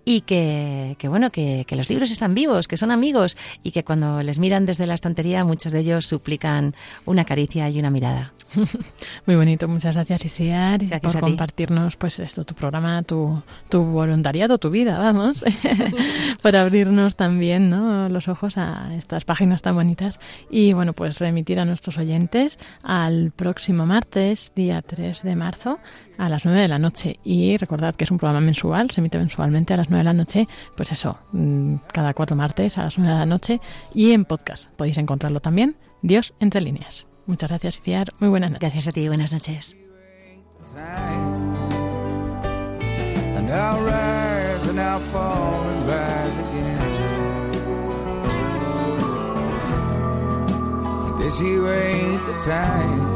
y que, que bueno, que, que, los libros están vivos, que son amigos y que cuando les miran desde la estantería muchos de ellos suplican una caricia y una mirada. Muy bonito, muchas gracias Iciar gracias por compartirnos pues esto, tu programa, tu, tu voluntariado, tu vida, vamos, por abrirnos también ¿no? los ojos a estas páginas tan bonitas y bueno, pues remitir a nuestros oyentes al próximo martes, día 3 de marzo, a las 9 de la noche. Y recordad que es un programa mensual, se emite mensualmente a las 9 de la noche, pues eso, mm, cada cuatro martes a las 9 de la noche y en podcast. Podéis encontrarlo también, Dios entre líneas. Muchas gracias, Iciar. Muy buenas noches. Gracias a ti, buenas noches. This here ain't the time.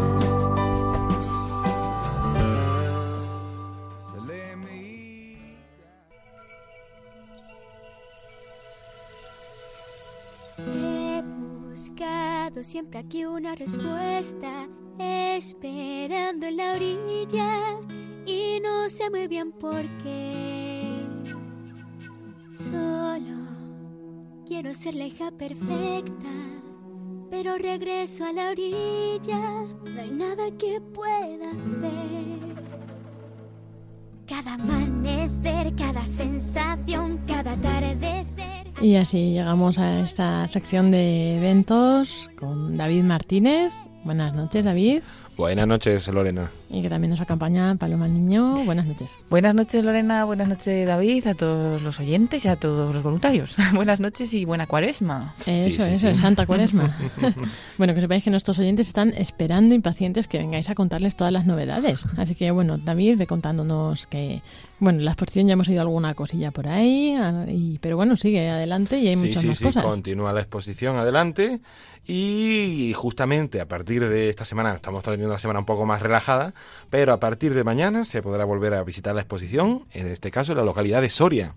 Siempre aquí una respuesta, esperando en la orilla y no sé muy bien por qué. Solo quiero ser la hija perfecta, pero regreso a la orilla, no hay nada que pueda hacer. Cada amanecer, cada sensación, cada atardecer. Y así llegamos a esta sección de eventos con David Martínez. Buenas noches, David. Buenas noches, Lorena. Y que también nos acompaña Paloma Niño. Buenas noches. Buenas noches, Lorena. Buenas noches, David. A todos los oyentes y a todos los voluntarios. Buenas noches y buena cuaresma. Eso, sí, sí, eso, sí. Santa Cuaresma. bueno, que sepáis que nuestros oyentes están esperando impacientes que vengáis a contarles todas las novedades. Así que, bueno, David, ve contándonos que bueno, la exposición ya hemos oído alguna cosilla por ahí, y, pero bueno, sigue adelante y hay sí, muchas sí, más sí, cosas. continúa la exposición adelante y justamente a partir de esta semana, estamos teniendo una semana un poco más relajada, pero a partir de mañana se podrá volver a visitar la exposición, en este caso en la localidad de Soria,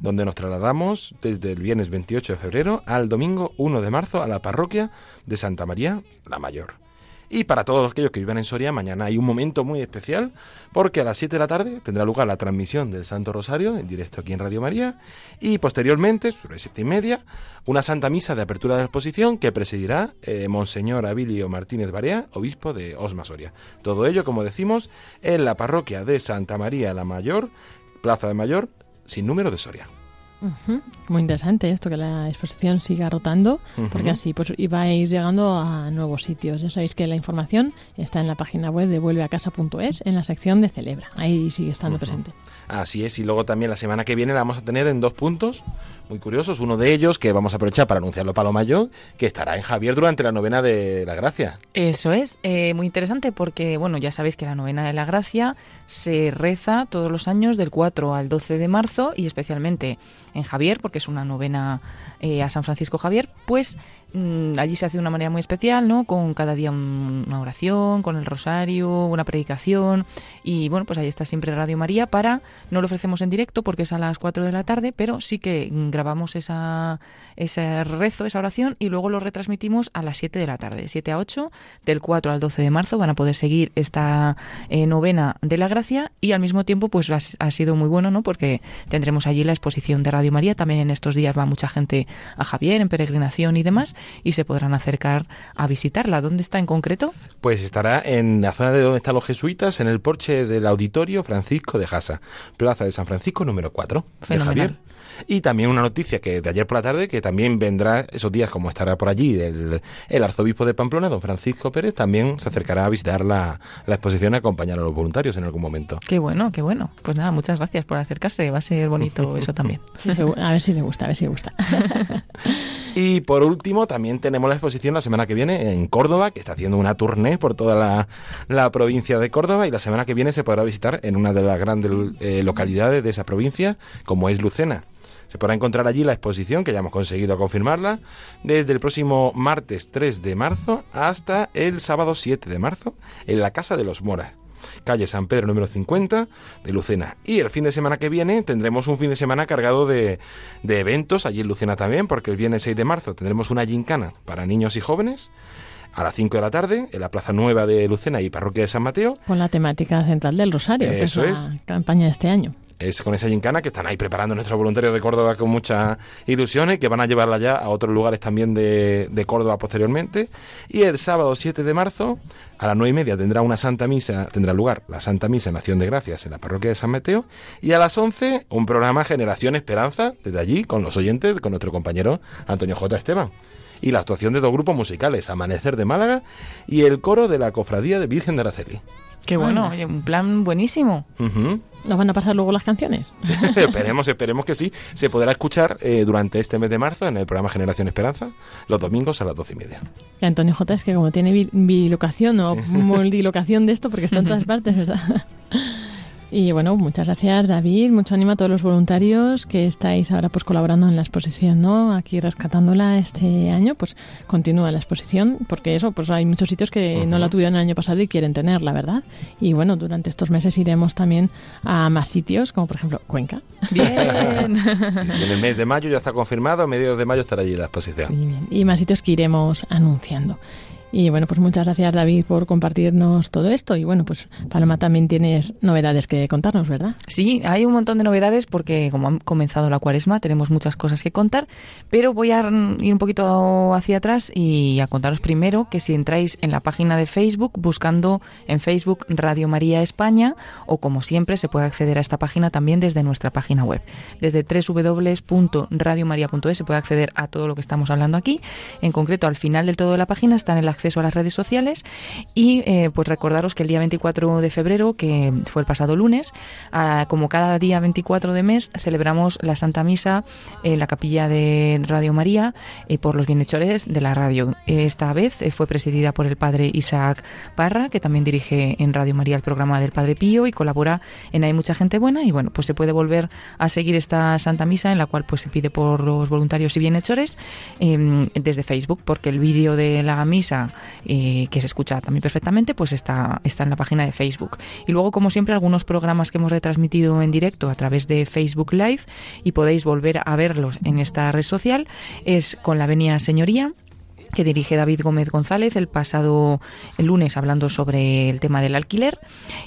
donde nos trasladamos desde el viernes 28 de febrero al domingo 1 de marzo a la parroquia de Santa María la Mayor. Y para todos aquellos que vivan en Soria, mañana hay un momento muy especial, porque a las 7 de la tarde tendrá lugar la transmisión del Santo Rosario en directo aquí en Radio María, y posteriormente, sobre siete y media, una Santa Misa de apertura de la exposición que presidirá eh, Monseñor Abilio Martínez Barea, obispo de Osma Soria. Todo ello, como decimos, en la parroquia de Santa María la Mayor, Plaza de Mayor, sin número de Soria. Uh -huh. Muy interesante esto, que la exposición siga rotando, uh -huh. porque así pues vais llegando a nuevos sitios. Ya sabéis que la información está en la página web de vuelveacasa.es, en la sección de Celebra. Ahí sigue estando uh -huh. presente. Así es, y luego también la semana que viene la vamos a tener en dos puntos muy curiosos. Uno de ellos, que vamos a aprovechar para anunciarlo para lo mayor, que estará en Javier durante la novena de la Gracia. Eso es, eh, muy interesante porque, bueno, ya sabéis que la novena de la Gracia se reza todos los años del 4 al 12 de marzo y especialmente en Javier, porque es una novena eh, a San Francisco Javier, pues allí se hace de una manera muy especial, ¿no? Con cada día un- una oración, con el rosario, una predicación. Y bueno, pues ahí está siempre Radio María para, no lo ofrecemos en directo porque es a las 4 de la tarde, pero sí que mm, grabamos esa, ese rezo, esa oración y luego lo retransmitimos a las 7 de la tarde, 7 a 8, del 4 al 12 de marzo van a poder seguir esta eh, novena de la gracia y al mismo tiempo pues ha, ha sido muy bueno, ¿no? Porque tendremos allí la exposición de Radio María, también en estos días va mucha gente a Javier en peregrinación y demás y se podrán acercar a visitarla. ¿Dónde está en concreto? Pues estará en la zona de donde están los jesuitas, en el porche del Auditorio Francisco de Jasa, Plaza de San Francisco número 4 de. Javier. Y también una noticia que de ayer por la tarde, que también vendrá esos días, como estará por allí el, el arzobispo de Pamplona, don Francisco Pérez, también se acercará a visitar la, la exposición y acompañar a los voluntarios en algún momento. Qué bueno, qué bueno. Pues nada, muchas gracias por acercarse, va a ser bonito eso también. Sí, a ver si le gusta, a ver si le gusta. Y por último, también tenemos la exposición la semana que viene en Córdoba, que está haciendo una tournée por toda la, la provincia de Córdoba y la semana que viene se podrá visitar en una de las grandes eh, localidades de esa provincia, como es Lucena. Se podrá encontrar allí la exposición, que ya hemos conseguido confirmarla, desde el próximo martes 3 de marzo hasta el sábado 7 de marzo, en la Casa de los Moras calle San Pedro número 50 de Lucena. Y el fin de semana que viene tendremos un fin de semana cargado de, de eventos allí en Lucena también, porque el viernes 6 de marzo tendremos una gincana para niños y jóvenes a las 5 de la tarde en la Plaza Nueva de Lucena y Parroquia de San Mateo. Con la temática central del Rosario, que Eso es la campaña de este año. Es con esa gincana que están ahí preparando nuestros voluntarios de Córdoba con muchas ilusiones, que van a llevarla ya a otros lugares también de, de Córdoba posteriormente. Y el sábado 7 de marzo, a las 9 y media, tendrá una Santa Misa, tendrá lugar la Santa Misa en Acción de Gracias en la parroquia de San Mateo. Y a las 11, un programa Generación Esperanza, desde allí, con los oyentes, con nuestro compañero Antonio J. Esteban. Y la actuación de dos grupos musicales, Amanecer de Málaga y el coro de la Cofradía de Virgen de Araceli. Qué bueno, oye, un plan buenísimo. Ujú. ¿Nos van a pasar luego las canciones? esperemos, esperemos que sí. Se podrá escuchar eh, durante este mes de marzo en el programa Generación Esperanza, los domingos a las doce y media. Y Antonio J es que como tiene bi- bilocación o multilocación de esto, porque está en todas partes, ¿verdad? Y bueno, muchas gracias David, mucho ánimo a todos los voluntarios que estáis ahora pues colaborando en la exposición, ¿no? Aquí rescatándola este año, pues continúa la exposición, porque eso, pues hay muchos sitios que no la tuvieron el año pasado y quieren tenerla, ¿verdad? Y bueno, durante estos meses iremos también a más sitios, como por ejemplo Cuenca. Bien. Sí, sí, en el mes de mayo ya está confirmado, a mediados de mayo estará allí la exposición. y más sitios que iremos anunciando. Y bueno, pues muchas gracias David por compartirnos todo esto. Y bueno, pues Paloma también tienes novedades que contarnos, ¿verdad? Sí, hay un montón de novedades porque como ha comenzado la cuaresma tenemos muchas cosas que contar, pero voy a ir un poquito hacia atrás y a contaros primero que si entráis en la página de Facebook buscando en Facebook Radio María España o como siempre se puede acceder a esta página también desde nuestra página web. Desde www.radiomaria.es se puede acceder a todo lo que estamos hablando aquí. En concreto, al final del todo de la página está en el acceso a las redes sociales y eh, pues recordaros que el día 24 de febrero, que fue el pasado lunes, ah, como cada día 24 de mes, celebramos la Santa Misa en la capilla de Radio María eh, por los bienhechores de la radio. Esta vez eh, fue presidida por el padre Isaac Parra, que también dirige en Radio María el programa del Padre Pío y colabora en Hay mucha gente buena y bueno, pues se puede volver a seguir esta Santa Misa en la cual pues se pide por los voluntarios y bienhechores eh, desde Facebook, porque el vídeo de la misa eh, que se escucha también perfectamente, pues está, está en la página de Facebook. Y luego, como siempre, algunos programas que hemos retransmitido en directo a través de Facebook Live y podéis volver a verlos en esta red social, es con la venia Señoría que dirige David Gómez González el pasado el lunes hablando sobre el tema del alquiler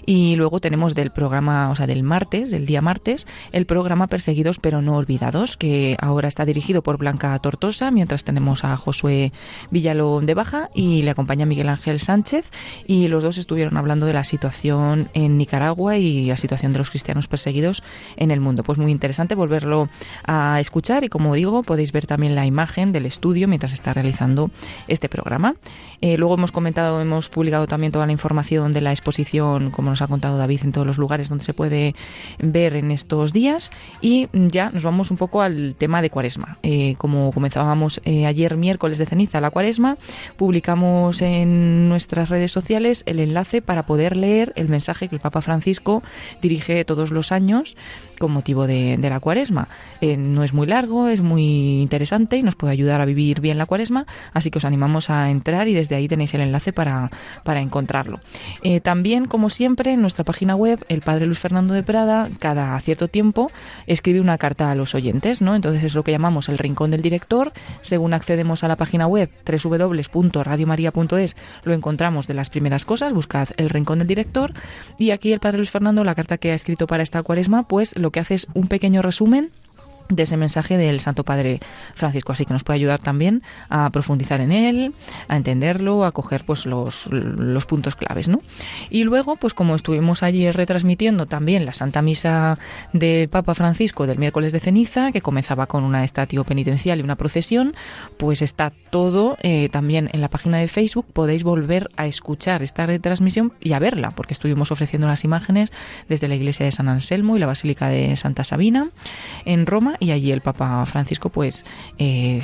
y luego tenemos del programa, o sea, del martes, del día martes, el programa Perseguidos pero no olvidados, que ahora está dirigido por Blanca Tortosa, mientras tenemos a Josué Villalón de Baja y le acompaña Miguel Ángel Sánchez y los dos estuvieron hablando de la situación en Nicaragua y la situación de los cristianos perseguidos en el mundo. Pues muy interesante volverlo a escuchar y como digo, podéis ver también la imagen del estudio mientras está realizando este programa. Eh, luego hemos comentado, hemos publicado también toda la información de la exposición, como nos ha contado David, en todos los lugares donde se puede ver en estos días. Y ya nos vamos un poco al tema de Cuaresma. Eh, como comenzábamos eh, ayer miércoles de ceniza la Cuaresma, publicamos en nuestras redes sociales el enlace para poder leer el mensaje que el Papa Francisco dirige todos los años con motivo de, la cuaresma. No es muy largo, es muy interesante y nos puede ayudar a vivir bien la cuaresma, así que os animamos a entrar y desde ahí tenéis el enlace para, para encontrarlo. Eh, también, como siempre, en nuestra página web, el Padre Luis Fernando de Prada, cada cierto tiempo, escribe una carta a los oyentes, ¿no? Entonces es lo que llamamos el rincón del director. Según accedemos a la página web www.radiomaria.es, lo encontramos de las primeras cosas, buscad el rincón del director y aquí el Padre Luis Fernando, la carta que ha escrito para esta cuaresma, pues lo que hace es un pequeño resumen de ese mensaje del Santo Padre Francisco, así que nos puede ayudar también a profundizar en él, a entenderlo, a coger pues los, los puntos claves, ¿no? Y luego, pues como estuvimos allí retransmitiendo también la Santa Misa del Papa Francisco del miércoles de ceniza, que comenzaba con una estatio penitencial y una procesión, pues está todo eh, también en la página de Facebook, podéis volver a escuchar esta retransmisión y a verla, porque estuvimos ofreciendo las imágenes desde la iglesia de San Anselmo y la Basílica de Santa Sabina en Roma y allí el Papa Francisco pues eh,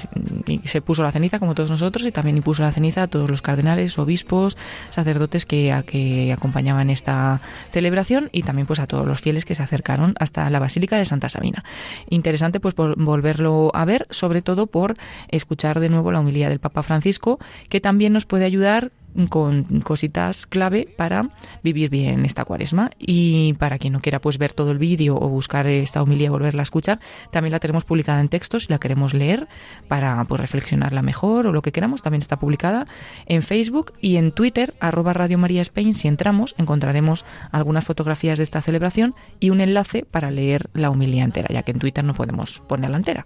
se puso la ceniza como todos nosotros y también puso la ceniza a todos los cardenales, obispos, sacerdotes que, que acompañaban esta celebración y también pues a todos los fieles que se acercaron hasta la Basílica de Santa Sabina. Interesante pues volverlo a ver, sobre todo por escuchar de nuevo la humildad del Papa Francisco, que también nos puede ayudar con cositas clave para vivir bien esta cuaresma. Y para quien no quiera pues ver todo el vídeo o buscar esta homilía y volverla a escuchar, también la tenemos publicada en texto si la queremos leer para pues reflexionarla mejor o lo que queramos. También está publicada en Facebook y en Twitter, arroba Radio María Spain. Si entramos, encontraremos algunas fotografías de esta celebración y un enlace para leer la homilía entera, ya que en Twitter no podemos ponerla entera.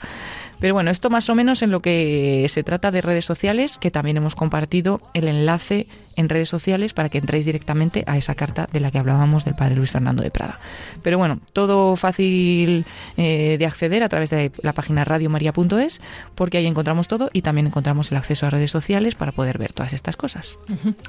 Pero bueno, esto más o menos en lo que se trata de redes sociales, que también hemos compartido el enlace en redes sociales para que entréis directamente a esa carta de la que hablábamos del padre Luis Fernando de Prada. Pero bueno, todo fácil eh, de acceder a través de la página radiomaria.es, porque ahí encontramos todo y también encontramos el acceso a redes sociales para poder ver todas estas cosas.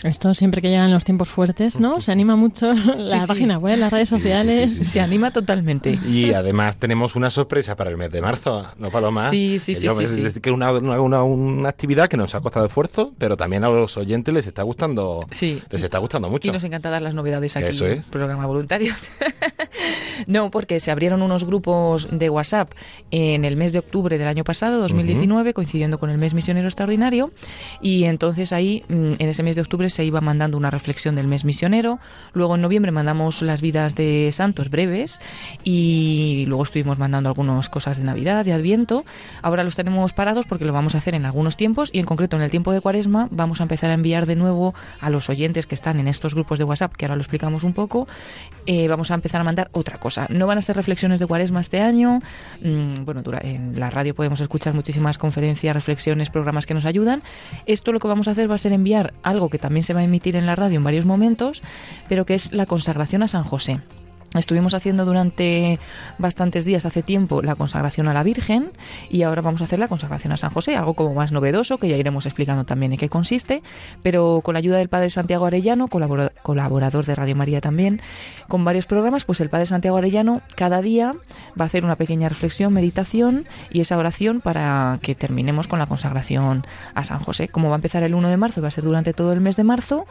Esto siempre que llegan los tiempos fuertes, ¿no? Se anima mucho la página web, las redes sociales. se anima totalmente. Y además tenemos una sorpresa para el mes de marzo, ¿no, Paloma? Sí, sí, sí. Es decir, que una, una, una actividad que nos ha costado esfuerzo, pero también a los oyentes les está gustando, sí. les está gustando mucho. Y nos encanta dar las novedades aquí Eso en el programa Voluntarios. no, porque se abrieron unos grupos de WhatsApp en el mes de octubre del año pasado, 2019, coincidiendo con el mes misionero extraordinario, y entonces ahí, mm, en ese mes de octubre, se iba mandando una reflexión del mes misionero, luego en noviembre mandamos las vidas de santos breves, y luego estuvimos mandando algunas cosas de Navidad, de Adviento, ahora los tenemos parados porque lo vamos a hacer en algunos tiempos, y en concreto en el tiempo de Cuaresma vamos a empezar a enviar de nuevo a los oyentes que están en estos grupos de WhatsApp, que ahora lo explicamos un poco, eh, vamos a empezar a mandar otra cosa. No van a ser reflexiones de cuaresma este año. Mm, bueno, en la radio podemos escuchar muchísimas conferencias, reflexiones, programas que nos ayudan. Esto lo que vamos a hacer va a ser enviar algo que también se va a emitir en la radio en varios momentos, pero que es la consagración a San José. Estuvimos haciendo durante bastantes días, hace tiempo, la consagración a la Virgen y ahora vamos a hacer la consagración a San José, algo como más novedoso que ya iremos explicando también en qué consiste, pero con la ayuda del Padre Santiago Arellano, colaborador de Radio María también, con varios programas, pues el Padre Santiago Arellano cada día va a hacer una pequeña reflexión, meditación y esa oración para que terminemos con la consagración a San José. Como va a empezar el 1 de marzo, va a ser durante todo el mes de marzo,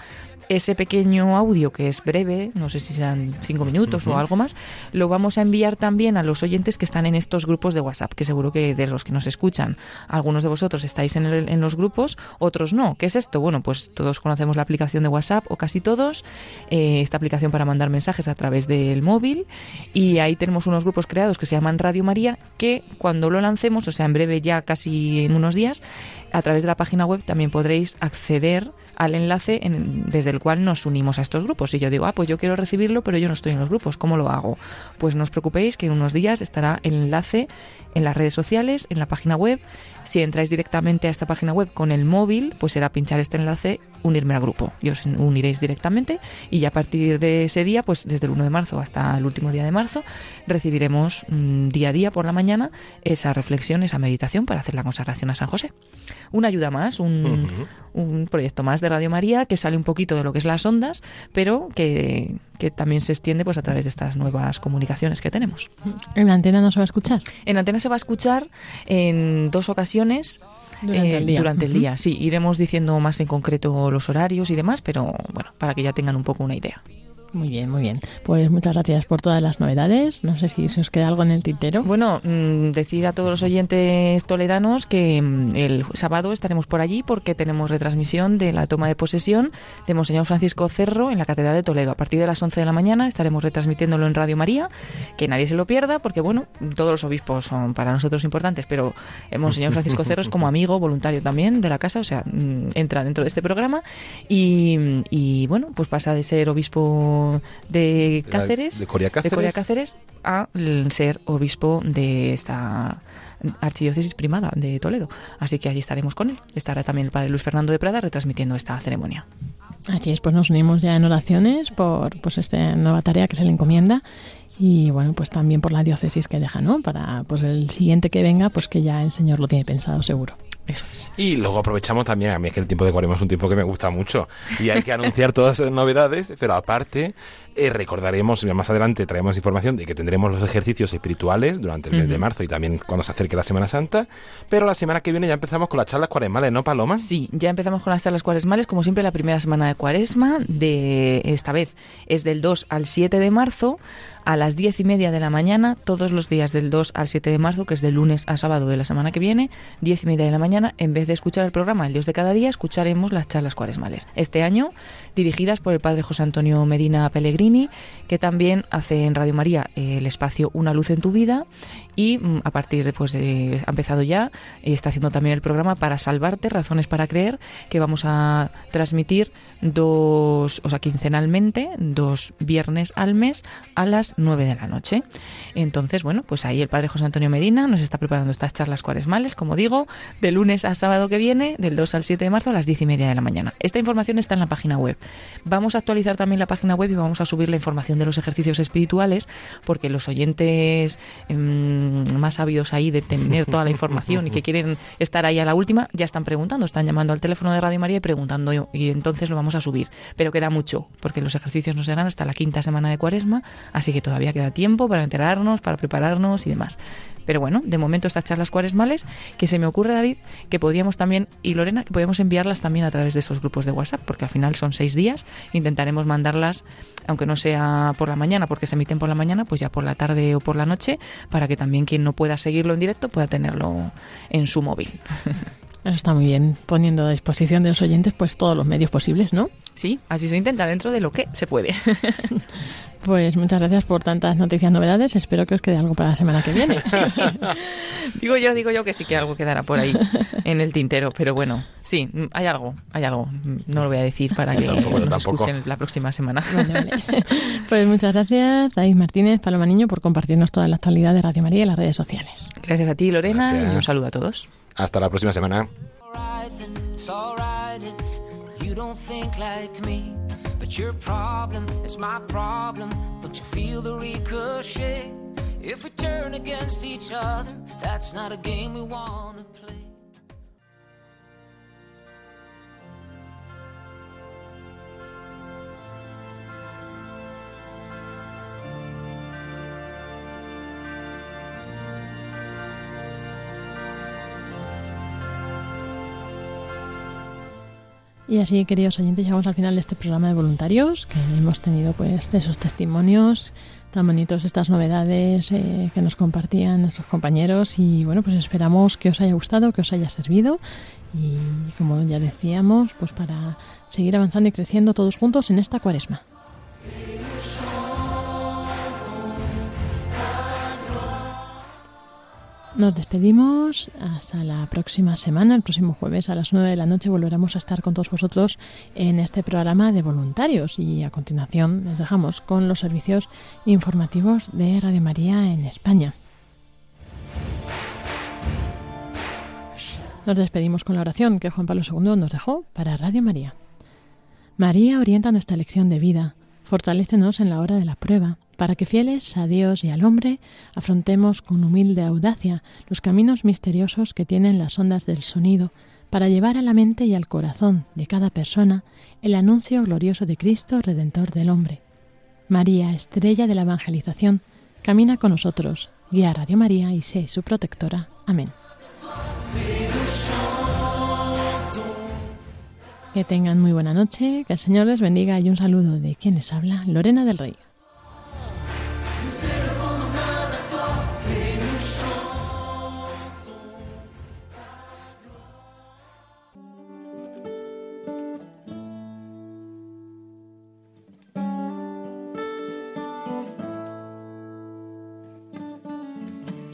ese pequeño audio que es breve, no sé si serán cinco minutos o algo más, lo vamos a enviar también a los oyentes que están en estos grupos de WhatsApp, que seguro que de los que nos escuchan, algunos de vosotros estáis en, en los grupos, otros no. ¿Qué es esto? Bueno, pues todos conocemos la aplicación de WhatsApp, o casi todos, eh, esta aplicación para mandar mensajes a través del móvil, y ahí tenemos unos grupos creados que se llaman Radio María, que cuando lo lancemos, o sea, en breve ya casi en unos días, a través de la página web también podréis acceder al enlace desde el cual nos unimos a estos grupos. Y yo digo, ah, pues yo quiero recibirlo, pero yo no estoy en los grupos, ¿cómo lo hago? Pues no os preocupéis que en unos días estará el enlace en las redes sociales, en la página web. Si entráis directamente a esta página web con el móvil, pues será pinchar este enlace, unirme al grupo. Y os uniréis directamente y ya a partir de ese día, pues desde el 1 de marzo hasta el último día de marzo, recibiremos mm, día a día por la mañana esa reflexión, esa meditación para hacer la consagración a San José. una ayuda más, un, un proyecto más de Radio María que sale un poquito de lo que es las ondas, pero que, que también se extiende pues a través de estas nuevas comunicaciones que tenemos. ¿En la antena no se va a escuchar? En la antena se va a escuchar en dos ocasiones Durante eh, el día. durante el día. Sí, iremos diciendo más en concreto los horarios y demás, pero bueno, para que ya tengan un poco una idea. Muy bien, muy bien. Pues muchas gracias por todas las novedades. No sé si se os queda algo en el tintero. Bueno, mm, decir a todos los oyentes toledanos que mm, el sábado estaremos por allí porque tenemos retransmisión de la toma de posesión de Monseñor Francisco Cerro en la Catedral de Toledo. A partir de las 11 de la mañana estaremos retransmitiéndolo en Radio María, que nadie se lo pierda porque, bueno, todos los obispos son para nosotros importantes, pero eh, Monseñor Francisco Cerro es como amigo voluntario también de la casa, o sea, mm, entra dentro de este programa y, y, bueno, pues pasa de ser obispo de Cáceres, de Coria Cáceres. Coria Cáceres a ser obispo de esta archidiócesis primada de Toledo. Así que allí estaremos con él. Estará también el padre Luis Fernando de Prada retransmitiendo esta ceremonia. Así es, pues nos unimos ya en oraciones por pues esta nueva tarea que se le encomienda y bueno, pues también por la diócesis que deja, ¿no? Para pues el siguiente que venga, pues que ya el Señor lo tiene pensado seguro. Eso es. Y luego aprovechamos también, a mí es que el tiempo de Cuaresma es un tiempo que me gusta mucho y hay que anunciar todas esas novedades, pero aparte eh, recordaremos, más adelante traemos información de que tendremos los ejercicios espirituales durante el mes de marzo y también cuando se acerque la Semana Santa, pero la semana que viene ya empezamos con las charlas cuaresmales, ¿no, Paloma? Sí, ya empezamos con las charlas cuaresmales, como siempre la primera semana de cuaresma, de esta vez es del 2 al 7 de marzo, a las 10 y media de la mañana, todos los días del 2 al 7 de marzo, que es de lunes a sábado de la semana que viene, 10 y media de la mañana, en vez de escuchar el programa El Dios de cada día, escucharemos las charlas cuaresmales. Este año, dirigidas por el padre José Antonio Medina Pellegrini, que también hace en Radio María eh, el espacio Una luz en tu vida y mm, a partir de, pues, de- ha empezado ya, está haciendo también el programa Para Salvarte, Razones para Creer, que vamos a transmitir dos, o sea, quincenalmente, dos viernes al mes a las 9 de la noche. Entonces, bueno, pues ahí el padre José Antonio Medina nos está preparando estas charlas cuaresmales, como digo, de lunes a sábado que viene, del 2 al 7 de marzo a las 10 y media de la mañana. Esta información está en la página web. Vamos a actualizar también la página web y vamos a subir la información de los ejercicios espirituales, porque los oyentes mm, más sabios ahí de tener toda la información y que quieren estar ahí a la última, ya están preguntando, están llamando al teléfono de Radio María y preguntando, y- entonces lo vamos a subir. Pero queda mucho, porque los ejercicios no serán hasta la quinta semana de cuaresma, así que todavía queda tiempo para enterarnos, para prepararnos y demás. Pero bueno, de momento estas charlas cuaresmales, que se me ocurre, David, que podríamos también, y Lorena, que podemos enviarlas también a través de esos grupos de WhatsApp, porque al final son seis días, intentaremos mandarlas, aunque no sea por la mañana, porque se emiten por la mañana, pues ya por la tarde o por la noche, para que también quien no pueda seguirlo en directo pueda tenerlo en su móvil. Eso está muy bien, poniendo a disposición de los oyentes pues todos los medios posibles, ¿no? Sí, así se intenta dentro de lo que se puede. Pues muchas gracias por tantas noticias, novedades. Espero que os quede algo para la semana que viene. digo yo, digo yo que sí que algo quedará por ahí en el tintero, pero bueno, sí, hay algo, hay algo. No lo voy a decir para que Tampoco, nos escuchen la próxima semana. Vale, vale. Pues muchas gracias, David Martínez, Paloma Niño, por compartirnos toda la actualidad de Radio María y las redes sociales. Gracias a ti, Lorena, Gracias. y un saludo a todos. Hasta la próxima semana. You don't think like me. But your problem is my problem. Don't you feel the ricochet? If we turn against each other, that's not a game we wanna play. Y así, queridos oyentes, llegamos al final de este programa de voluntarios, que hemos tenido pues esos testimonios tan bonitos, estas novedades eh, que nos compartían nuestros compañeros y bueno, pues esperamos que os haya gustado, que os haya servido y como ya decíamos, pues para seguir avanzando y creciendo todos juntos en esta cuaresma. Nos despedimos hasta la próxima semana. El próximo jueves a las 9 de la noche volveremos a estar con todos vosotros en este programa de voluntarios. Y a continuación les dejamos con los servicios informativos de Radio María en España. Nos despedimos con la oración que Juan Pablo II nos dejó para Radio María. María orienta nuestra elección de vida, fortalécenos en la hora de la prueba, para que fieles a Dios y al hombre afrontemos con humilde audacia los caminos misteriosos que tienen las ondas del sonido, para llevar a la mente y al corazón de cada persona el anuncio glorioso de Cristo, Redentor del hombre. María, estrella de la evangelización, camina con nosotros, guía a Radio María y sé su protectora. Amén. Que tengan muy buena noche, que el Señor les bendiga y un saludo de quien les habla, Lorena del Rey.